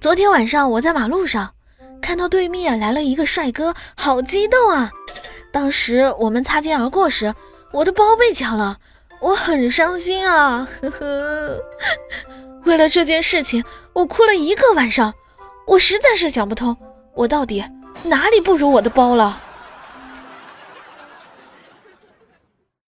昨天晚上我在马路上看到对面来了一个帅哥，好激动啊。当时我们擦肩而过时，我的包被抢了，我很伤心啊。呵呵，为了这件事情，我哭了一个晚上。我实在是想不通，我到底哪里不如我的包了？